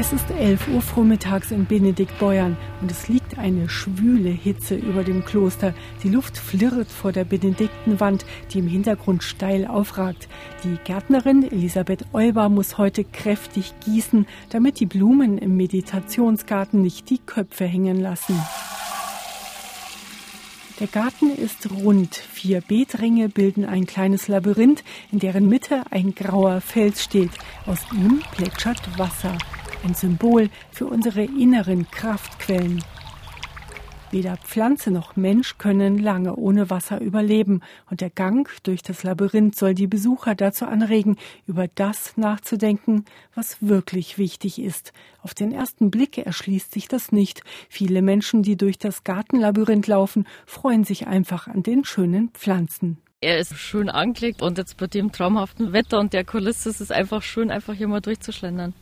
Es ist 11 Uhr vormittags in Benediktbeuern und es liegt eine schwüle Hitze über dem Kloster. Die Luft flirrt vor der Benediktenwand, die im Hintergrund steil aufragt. Die Gärtnerin Elisabeth Euber muss heute kräftig gießen, damit die Blumen im Meditationsgarten nicht die Köpfe hängen lassen. Der Garten ist rund. Vier Beetringe bilden ein kleines Labyrinth, in deren Mitte ein grauer Fels steht. Aus ihm plätschert Wasser ein Symbol für unsere inneren Kraftquellen. Weder Pflanze noch Mensch können lange ohne Wasser überleben, und der Gang durch das Labyrinth soll die Besucher dazu anregen, über das nachzudenken, was wirklich wichtig ist. Auf den ersten Blick erschließt sich das nicht. Viele Menschen, die durch das Gartenlabyrinth laufen, freuen sich einfach an den schönen Pflanzen. Er ist schön angelegt und jetzt bei dem traumhaften Wetter und der Kulisse ist es einfach schön, einfach hier mal durchzuschlendern.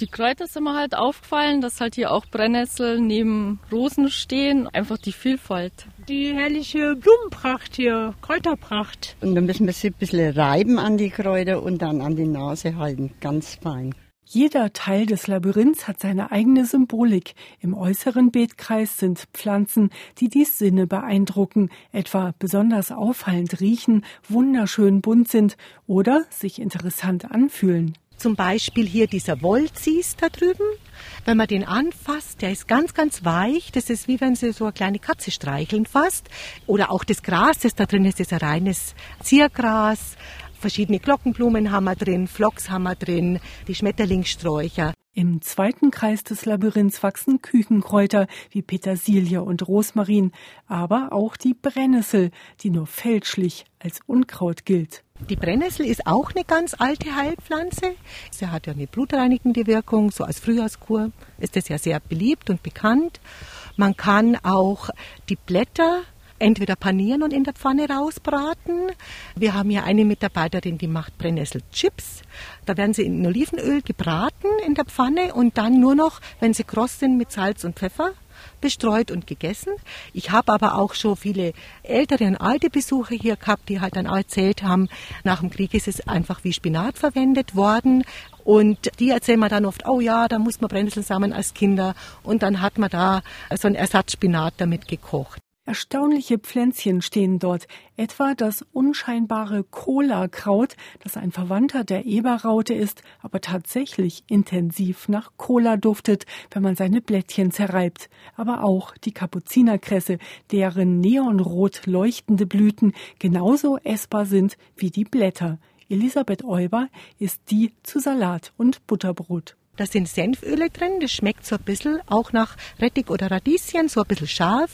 Die Kräuter sind mir halt aufgefallen, dass halt hier auch Brennnesseln neben Rosen stehen. Einfach die Vielfalt. Die herrliche Blumenpracht hier, Kräuterpracht. Und dann müssen wir sie ein bisschen reiben an die Kräuter und dann an die Nase halten, ganz fein. Jeder Teil des Labyrinths hat seine eigene Symbolik. Im äußeren Beetkreis sind Pflanzen, die die Sinne beeindrucken, etwa besonders auffallend riechen, wunderschön bunt sind oder sich interessant anfühlen. Zum Beispiel hier dieser Wollzies da drüben. Wenn man den anfasst, der ist ganz, ganz weich. Das ist wie wenn Sie so eine kleine Katze streicheln fast. Oder auch das Gras, das da drin ist, ist ein reines Ziergras. Verschiedene Glockenblumen haben wir drin, Phlox haben wir drin, die Schmetterlingssträucher. Im zweiten Kreis des Labyrinths wachsen Küchenkräuter wie Petersilie und Rosmarin, aber auch die Brennnessel, die nur fälschlich als Unkraut gilt. Die Brennnessel ist auch eine ganz alte Heilpflanze. Sie hat ja eine blutreinigende Wirkung, so als Frühjahrskur ist das ja sehr beliebt und bekannt. Man kann auch die Blätter entweder panieren und in der Pfanne rausbraten. Wir haben hier eine Mitarbeiterin, die macht Brennnesselchips. Da werden sie in Olivenöl gebraten in der Pfanne und dann nur noch, wenn sie kross sind, mit Salz und Pfeffer bestreut und gegessen. Ich habe aber auch schon viele ältere und alte Besucher hier gehabt, die halt dann auch erzählt haben, nach dem Krieg ist es einfach wie Spinat verwendet worden. Und die erzählen mir dann oft, oh ja, da muss man Brennnessel sammeln als Kinder. Und dann hat man da so ein Ersatzspinat damit gekocht. Erstaunliche Pflänzchen stehen dort, etwa das unscheinbare Cola-Kraut, das ein Verwandter der Eberraute ist, aber tatsächlich intensiv nach Cola duftet, wenn man seine Blättchen zerreibt. Aber auch die Kapuzinerkresse, deren neonrot leuchtende Blüten genauso essbar sind wie die Blätter. Elisabeth Euber ist die zu Salat und Butterbrot. Da sind Senföle drin, das schmeckt so ein bisschen auch nach Rettich oder Radieschen, so ein bisschen scharf.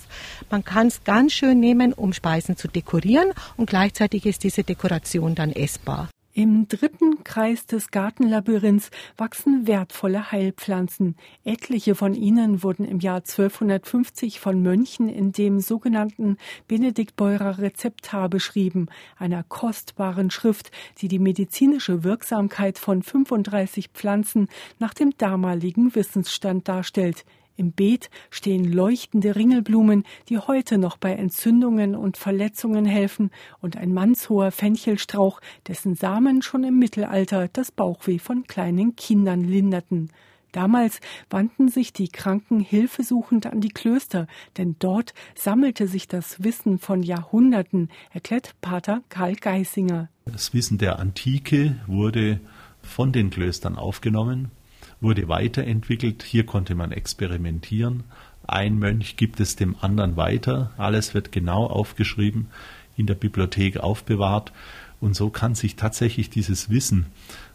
Man kann es ganz schön nehmen, um Speisen zu dekorieren und gleichzeitig ist diese Dekoration dann essbar. Im dritten Kreis des Gartenlabyrinths wachsen wertvolle Heilpflanzen. Etliche von ihnen wurden im Jahr 1250 von Mönchen in dem sogenannten Benediktbeurer Rezeptar beschrieben, einer kostbaren Schrift, die die medizinische Wirksamkeit von 35 Pflanzen nach dem damaligen Wissensstand darstellt. Im Beet stehen leuchtende Ringelblumen, die heute noch bei Entzündungen und Verletzungen helfen, und ein mannshoher Fenchelstrauch, dessen Samen schon im Mittelalter das Bauchweh von kleinen Kindern linderten. Damals wandten sich die Kranken hilfesuchend an die Klöster, denn dort sammelte sich das Wissen von Jahrhunderten, erklärt Pater Karl Geisinger. Das Wissen der Antike wurde von den Klöstern aufgenommen wurde weiterentwickelt. Hier konnte man experimentieren. Ein Mönch gibt es dem anderen weiter. Alles wird genau aufgeschrieben, in der Bibliothek aufbewahrt. Und so kann sich tatsächlich dieses Wissen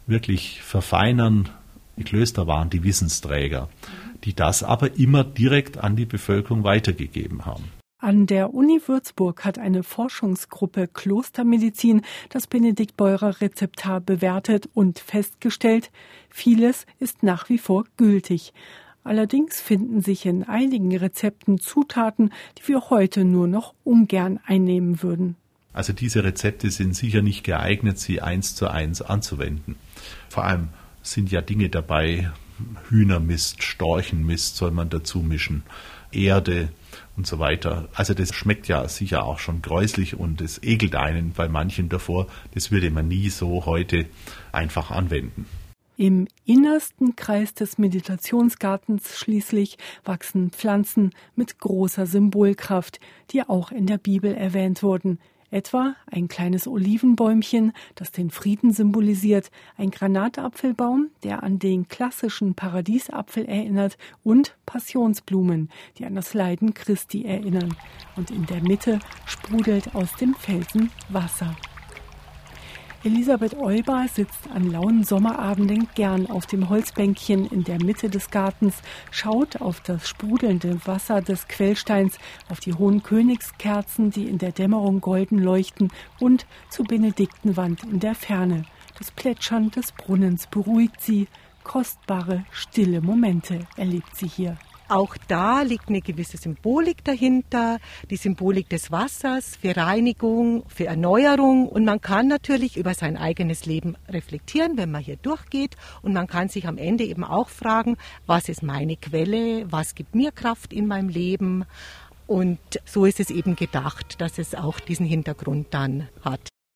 wirklich verfeinern. Die Klöster waren die Wissensträger, die das aber immer direkt an die Bevölkerung weitergegeben haben. An der Uni Würzburg hat eine Forschungsgruppe Klostermedizin das Benediktbeurer Rezeptar bewertet und festgestellt, vieles ist nach wie vor gültig. Allerdings finden sich in einigen Rezepten Zutaten, die wir heute nur noch ungern einnehmen würden. Also diese Rezepte sind sicher nicht geeignet, sie eins zu eins anzuwenden. Vor allem sind ja Dinge dabei, Hühnermist, Storchenmist soll man dazu mischen, Erde, und so weiter. Also das schmeckt ja sicher auch schon gräuslich und es ekelt einen bei manchen davor. Das würde man nie so heute einfach anwenden. Im innersten Kreis des Meditationsgartens schließlich wachsen Pflanzen mit großer Symbolkraft, die auch in der Bibel erwähnt wurden. Etwa ein kleines Olivenbäumchen, das den Frieden symbolisiert, ein Granatapfelbaum, der an den klassischen Paradiesapfel erinnert, und Passionsblumen, die an das Leiden Christi erinnern. Und in der Mitte sprudelt aus dem Felsen Wasser. Elisabeth Euber sitzt an lauen Sommerabenden gern auf dem Holzbänkchen in der Mitte des Gartens, schaut auf das sprudelnde Wasser des Quellsteins, auf die hohen Königskerzen, die in der Dämmerung golden leuchten, und zur Benediktenwand in der Ferne. Das Plätschern des Brunnens beruhigt sie. Kostbare, stille Momente erlebt sie hier. Auch da liegt eine gewisse Symbolik dahinter, die Symbolik des Wassers für Reinigung, für Erneuerung. Und man kann natürlich über sein eigenes Leben reflektieren, wenn man hier durchgeht. Und man kann sich am Ende eben auch fragen, was ist meine Quelle, was gibt mir Kraft in meinem Leben? Und so ist es eben gedacht, dass es auch diesen Hintergrund dann hat.